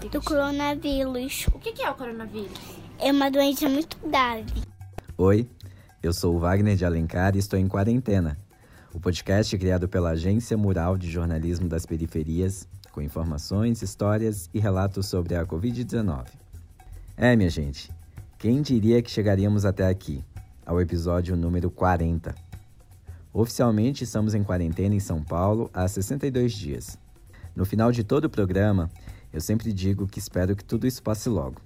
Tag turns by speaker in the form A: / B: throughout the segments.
A: do coronavírus.
B: O que é o coronavírus?
A: É uma doença muito grave.
C: Oi, eu sou o Wagner de Alencar e estou em quarentena. O podcast é criado pela Agência Mural de Jornalismo das Periferias, com informações, histórias e relatos sobre a Covid-19. É, minha gente, quem diria que chegaríamos até aqui, ao episódio número 40? Oficialmente estamos em quarentena em São Paulo há 62 dias. No final de todo o programa, eu sempre digo que espero que tudo isso passe logo.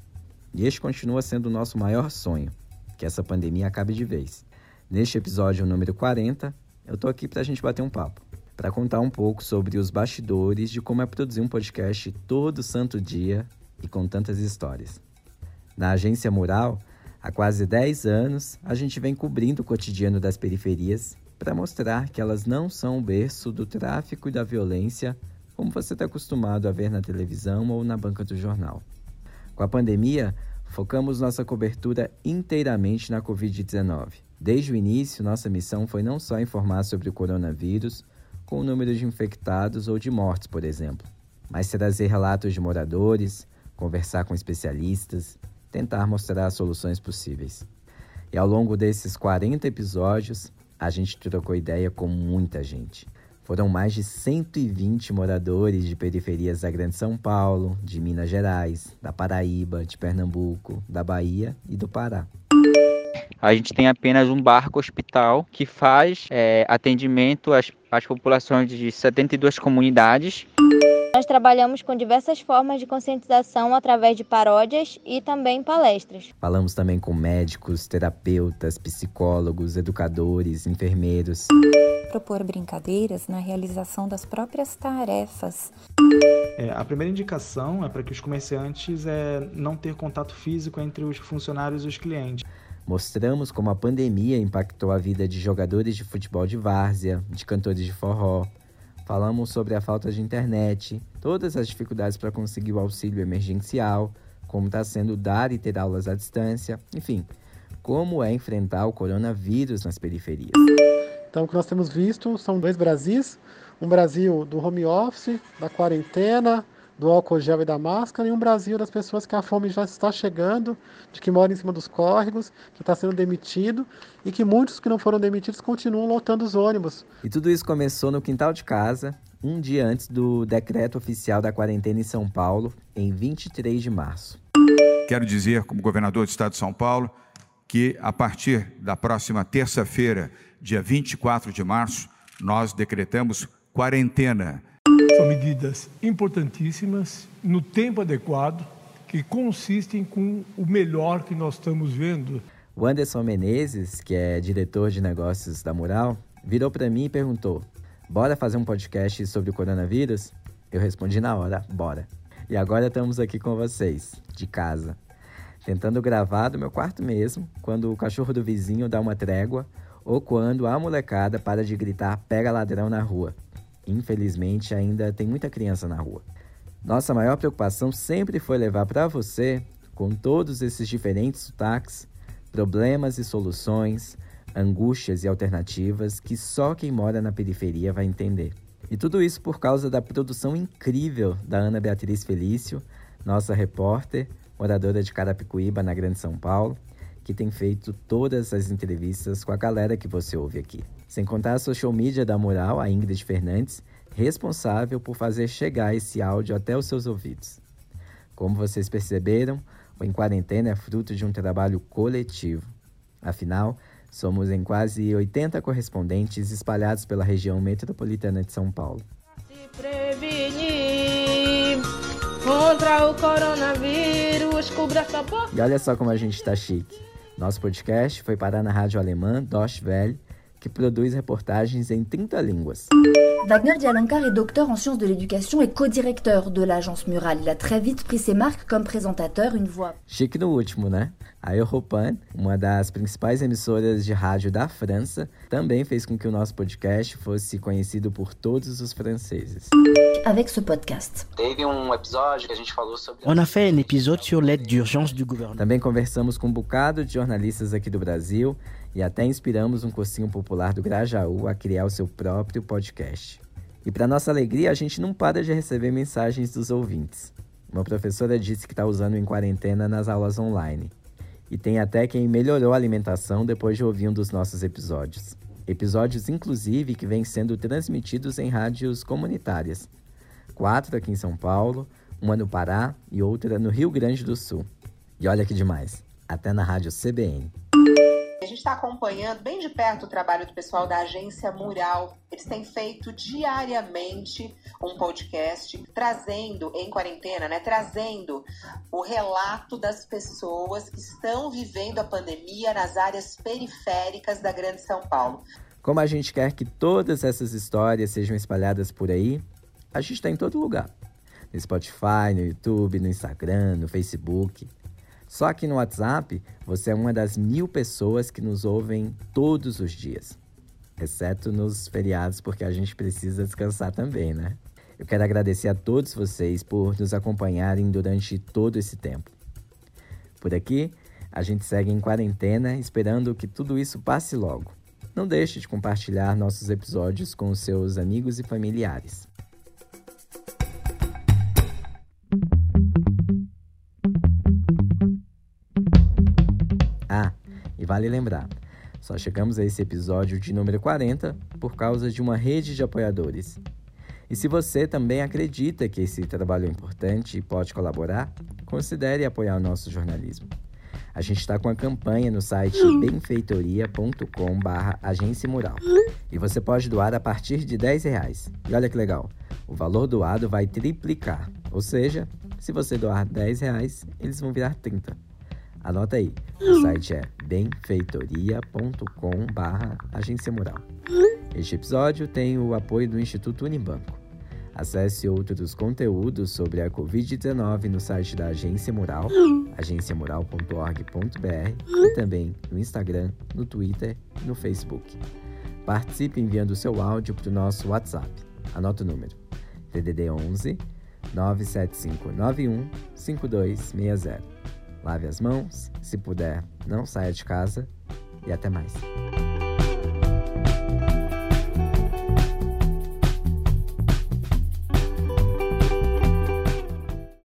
C: E este continua sendo o nosso maior sonho, que essa pandemia acabe de vez. Neste episódio número 40, eu tô aqui para a gente bater um papo, para contar um pouco sobre os bastidores de como é produzir um podcast todo santo dia e com tantas histórias. Na agência Mural, há quase 10 anos, a gente vem cobrindo o cotidiano das periferias para mostrar que elas não são o berço do tráfico e da violência como você está acostumado a ver na televisão ou na banca do jornal. Com a pandemia, focamos nossa cobertura inteiramente na Covid-19. Desde o início, nossa missão foi não só informar sobre o coronavírus, com o número de infectados ou de mortes, por exemplo, mas trazer relatos de moradores, conversar com especialistas, tentar mostrar soluções possíveis. E ao longo desses 40 episódios, a gente trocou ideia com muita gente. Foram mais de 120 moradores de periferias da Grande São Paulo, de Minas Gerais, da Paraíba, de Pernambuco, da Bahia e do Pará.
D: A gente tem apenas um barco hospital que faz é, atendimento às, às populações de 72 comunidades.
E: Nós trabalhamos com diversas formas de conscientização através de paródias e também palestras.
C: Falamos também com médicos, terapeutas, psicólogos, educadores, enfermeiros.
F: Propor brincadeiras na realização das próprias tarefas.
G: É, a primeira indicação é para que os comerciantes é, não ter contato físico entre os funcionários e os clientes.
C: Mostramos como a pandemia impactou a vida de jogadores de futebol de várzea, de cantores de forró, Falamos sobre a falta de internet, todas as dificuldades para conseguir o auxílio emergencial, como está sendo dar e ter aulas à distância, enfim, como é enfrentar o coronavírus nas periferias.
H: Então, o que nós temos visto são dois Brasis: um Brasil do home office, da quarentena, do álcool gel e da máscara, e um Brasil das pessoas que a fome já está chegando, de que moram em cima dos córregos, que está sendo demitido, e que muitos que não foram demitidos continuam lotando os ônibus.
C: E tudo isso começou no quintal de casa, um dia antes do decreto oficial da quarentena em São Paulo, em 23 de março.
I: Quero dizer, como governador do estado de São Paulo, que a partir da próxima terça-feira, dia 24 de março, nós decretamos quarentena
J: são medidas importantíssimas, no tempo adequado, que consistem com o melhor que nós estamos vendo.
C: O Anderson Menezes, que é diretor de negócios da Mural, virou para mim e perguntou: Bora fazer um podcast sobre o coronavírus? Eu respondi na hora: Bora. E agora estamos aqui com vocês, de casa, tentando gravar do meu quarto mesmo, quando o cachorro do vizinho dá uma trégua ou quando a molecada para de gritar pega ladrão na rua. Infelizmente, ainda tem muita criança na rua. Nossa maior preocupação sempre foi levar para você, com todos esses diferentes sotaques, problemas e soluções, angústias e alternativas que só quem mora na periferia vai entender. E tudo isso por causa da produção incrível da Ana Beatriz Felício, nossa repórter, moradora de Carapicuíba, na Grande São Paulo, que tem feito todas as entrevistas com a galera que você ouve aqui. Sem contar a social media da Mural, a Ingrid Fernandes, responsável por fazer chegar esse áudio até os seus ouvidos. Como vocês perceberam, o Em Quarentena é fruto de um trabalho coletivo. Afinal, somos em quase 80 correspondentes espalhados pela região metropolitana de São Paulo. Se prevenir contra o coronavírus, cubra essa boca. E olha só como a gente está chique. Nosso podcast foi parar na rádio alemã Deutsche Welle, que produz reportagens em 30 línguas.
K: Wagner Dialancar est docteur en sciences de l'éducation et co-directeur de l'agence Mural. Il a très vite pris ses marques comme présentateur, une voix.
C: Chique no último, né? A Europan, uma das principais emissoras de rádio da França, também fez com que o nosso podcast fosse conhecido por todos os franceses.
K: Avec ce podcast.
C: Teve um episódio que a gente falou sobre.
L: On a fait un épisode sur l'aide d'urgence du gouvernement.
C: Também conversamos com um bocado de jornalistas aqui do Brasil e até inspiramos um cursinho popular do Grajaú a criar o seu próprio podcast. E para nossa alegria, a gente não para de receber mensagens dos ouvintes. Uma professora disse que está usando em quarentena nas aulas online. E tem até quem melhorou a alimentação depois de ouvir um dos nossos episódios. Episódios, inclusive, que vêm sendo transmitidos em rádios comunitárias. Quatro aqui em São Paulo, uma no Pará e outra no Rio Grande do Sul. E olha que demais, até na rádio CBN.
B: A gente está acompanhando bem de perto o trabalho do pessoal da agência Mural. Eles têm feito diariamente um podcast trazendo em quarentena, né? Trazendo o relato das pessoas que estão vivendo a pandemia nas áreas periféricas da Grande São Paulo.
C: Como a gente quer que todas essas histórias sejam espalhadas por aí, a gente está em todo lugar. No Spotify, no YouTube, no Instagram, no Facebook. Só que no WhatsApp, você é uma das mil pessoas que nos ouvem todos os dias. Exceto nos feriados, porque a gente precisa descansar também, né? Eu quero agradecer a todos vocês por nos acompanharem durante todo esse tempo. Por aqui, a gente segue em quarentena, esperando que tudo isso passe logo. Não deixe de compartilhar nossos episódios com os seus amigos e familiares. Vale lembrar, só chegamos a esse episódio de número 40 por causa de uma rede de apoiadores. E se você também acredita que esse trabalho é importante e pode colaborar, considere apoiar o nosso jornalismo. A gente está com a campanha no site benfeitoria.com barra agência mural. E você pode doar a partir de 10 reais. E olha que legal, o valor doado vai triplicar. Ou seja, se você doar 10 reais, eles vão virar 30. Anota aí, o site é benfeitoria.com barra agência mural. Este episódio tem o apoio do Instituto Unibanco. Acesse outros conteúdos sobre a Covid-19 no site da Agência Mural, agenciamural.org.br e também no Instagram, no Twitter e no Facebook. Participe enviando seu áudio para o nosso WhatsApp. Anota o número: DDD 11 97591 5260. Lave as mãos, se puder, não saia de casa e até mais.